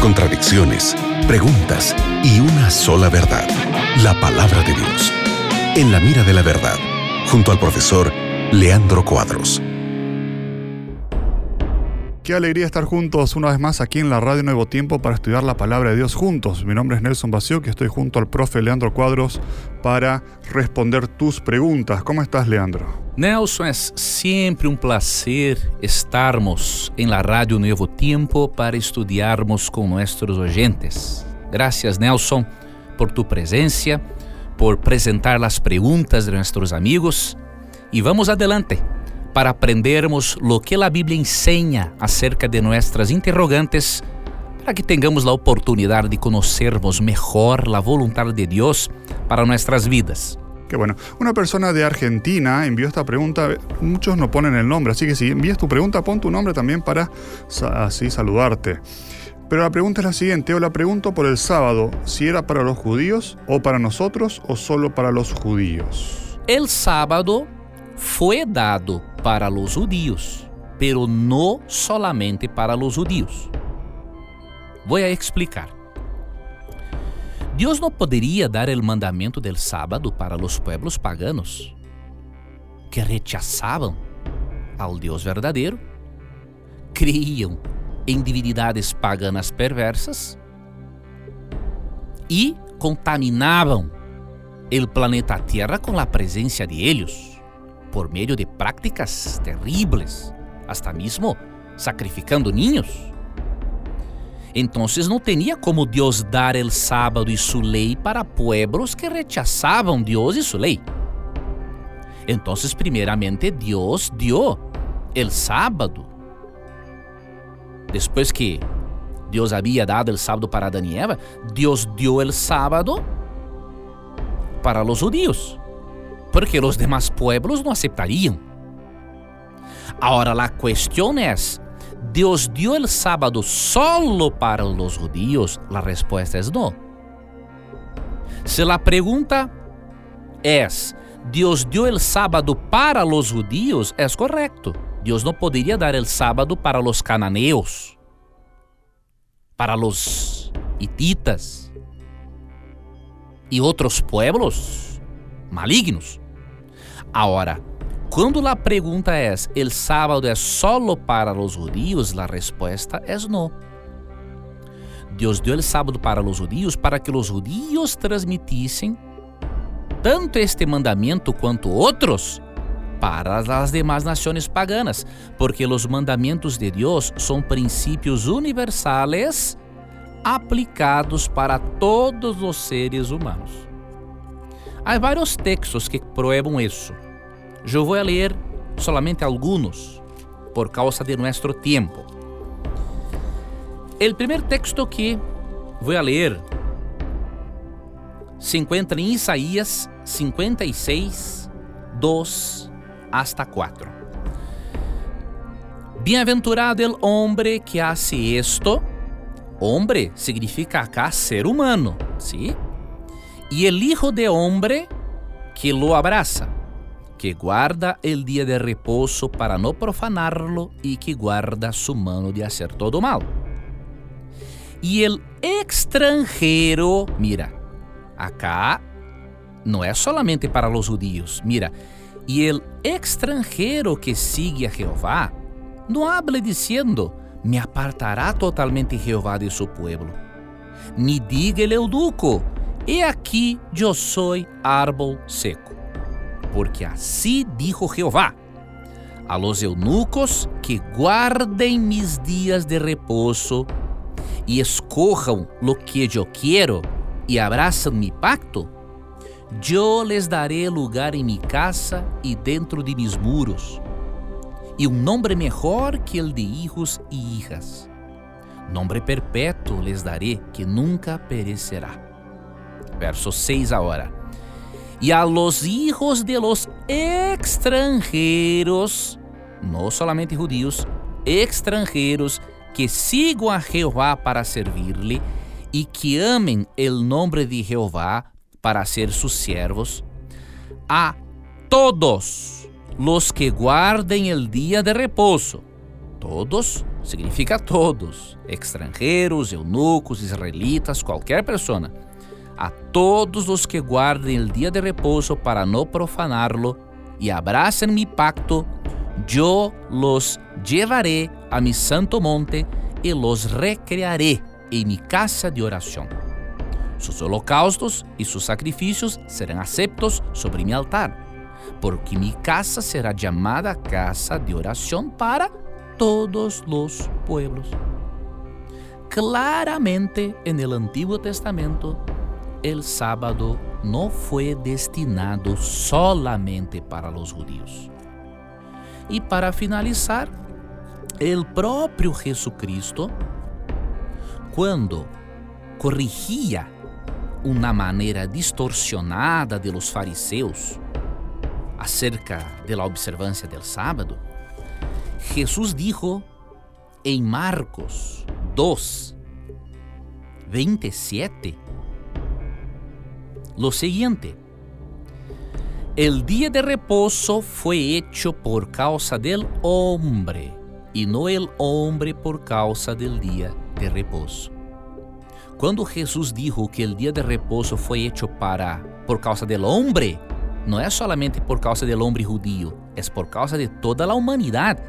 contradicciones, preguntas y una sola verdad, la palabra de Dios. En la mira de la verdad, junto al profesor Leandro Cuadros. Qué alegría estar juntos una vez más aquí en la Radio Nuevo Tiempo para estudiar la palabra de Dios juntos. Mi nombre es Nelson Vacío, que estoy junto al profe Leandro Cuadros para responder tus preguntas. ¿Cómo estás, Leandro? Nelson, é sempre um prazer estarmos em la Rádio Novo Tempo para estudiarmos com nossos oyentes. Gracias, Nelson, por tu presença, por apresentar as perguntas de nossos amigos. E vamos adelante para aprendermos lo que a Bíblia ensina acerca de nossas interrogantes, para que tenhamos a oportunidade de conhecermos melhor a vontade de Deus para nossas vidas. Qué bueno. Una persona de Argentina envió esta pregunta. Muchos no ponen el nombre, así que si envías tu pregunta, pon tu nombre también para así saludarte. Pero la pregunta es la siguiente, o la pregunto por el sábado, si era para los judíos o para nosotros o solo para los judíos. El sábado fue dado para los judíos, pero no solamente para los judíos. Voy a explicar. Deus não poderia dar o mandamento del sábado para os pueblos paganos que rechazavam ao Deus verdadeiro, criam em divindades paganas perversas e contaminavam o planeta Terra com a presença de eles por meio de práticas terríveis, hasta mesmo sacrificando niños. Então não tinha como Deus dar o sábado e sua lei para pueblos que rechazavam Deus e sua lei. Então, primeiramente, Deus dio o sábado. Depois que Deus havia dado o sábado para Adão e Eva, Deus dio o sábado para os judíos, porque os demais pueblos não aceitariam. Agora, a questão é ¿Dios dio el sábado solo para los judíos? La respuesta es no. Si la pregunta es, ¿Dios dio el sábado para los judíos? Es correcto. Dios no podría dar el sábado para los cananeos, para los hititas y otros pueblos malignos. Ahora, quando a pergunta é: "El sábado é solo para os judíos?", a resposta é não. Deus deu o sábado para os judíos para que os judíos transmitissem tanto este mandamento quanto outros para as demais nações paganas, porque os mandamentos de Deus são princípios universais aplicados para todos os seres humanos. Há vários textos que proíbem isso. Eu vou ler solamente alguns por causa de nosso tempo. O primeiro texto que vou ler se encontra em Isaías 56, 2 hasta 4. Bem-aventurado el hombre que hace esto. Hombre significa acá ser humano, ¿sí? E el hijo de hombre que lo abraça que guarda el dia de reposo para no profanarlo e que guarda su mano de hacer todo mal. E el extranjero, mira, acá não é solamente para los judíos, mira, e el extranjero que sigue a Jehová, não hable diciendo, me apartará totalmente Jehová de su pueblo. Ni diga el eunuco, he aqui eu sou árbol seco porque assim dijo Jeová: a los eunucos que guardem mis dias de repouso e escorram lo que eu quero e abraçam mi pacto, eu les daré lugar em mi casa e dentro de mis muros, e um nome melhor que el de hijos e hijas. Nombre perpétuo les daré que nunca perecerá. Verso 6 agora y a los hijos de los extranjeros, no solamente judíos, extranjeros que sigam a Jeová para servirle e que amem el nombre de Jeová para ser sus servos, a todos los que guardem el dia de reposo Todos significa todos, extranjeros, eunucos, israelitas, qualquer pessoa. A todos os que guardem o dia de repouso para não profaná-lo e abracem mi pacto, eu los llevaré a mi santo monte e los recrearé em mi casa de oração. Sus holocaustos e sus sacrifícios serão aceptos sobre mi altar, porque mi casa será chamada casa de oração para todos los pueblos. Claramente en el Antiguo Testamento, el sábado no fue destinado solamente para los judíos. E para finalizar, el próprio Jesucristo, quando corrigia uma maneira distorcionada de los fariseus acerca de la observância del sábado, Jesús dijo en Marcos 2, 27, lo siguiente. El día de reposo fue hecho por causa del hombre y no el hombre por causa del día de reposo. Quando Jesus dijo que o dia de repouso foi hecho para por causa del hombre, não é solamente por causa del hombre judío, é por causa de toda a humanidade,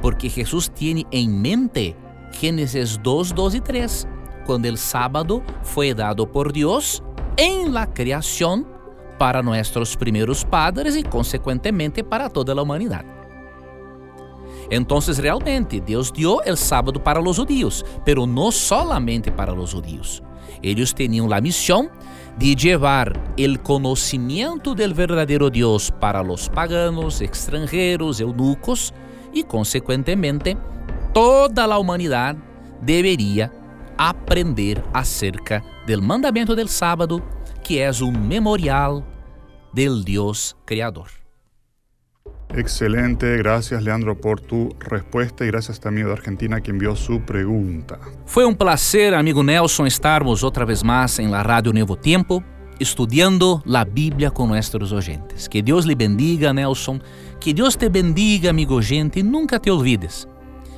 porque Jesus tem em mente Gênesis 2, 2 e 3, quando o sábado foi dado por Deus em la criação para nossos primeiros padres e, consequentemente, para toda a humanidade. Então, realmente, Deus deu o sábado para os judíos, pero não solamente para os judíos. Eles tinham a missão de levar o conhecimento do verdadeiro Deus para os paganos, extranjeros, eunucos e, consequentemente, toda a humanidade deveria aprender acerca do mandamento do sábado, que é um memorial del Deus Criador. Excelente, gracias Leandro por tu respuesta y gracias también a Argentina que envió su pregunta. Fue un placer, amigo Nelson, estarmos otra vez más en la Radio Nuevo Tiempo, estudiando la Biblia con nuestros oyentes. Que Dios le bendiga, Nelson, que Dios te bendiga, amigo oyente, y nunca te olvides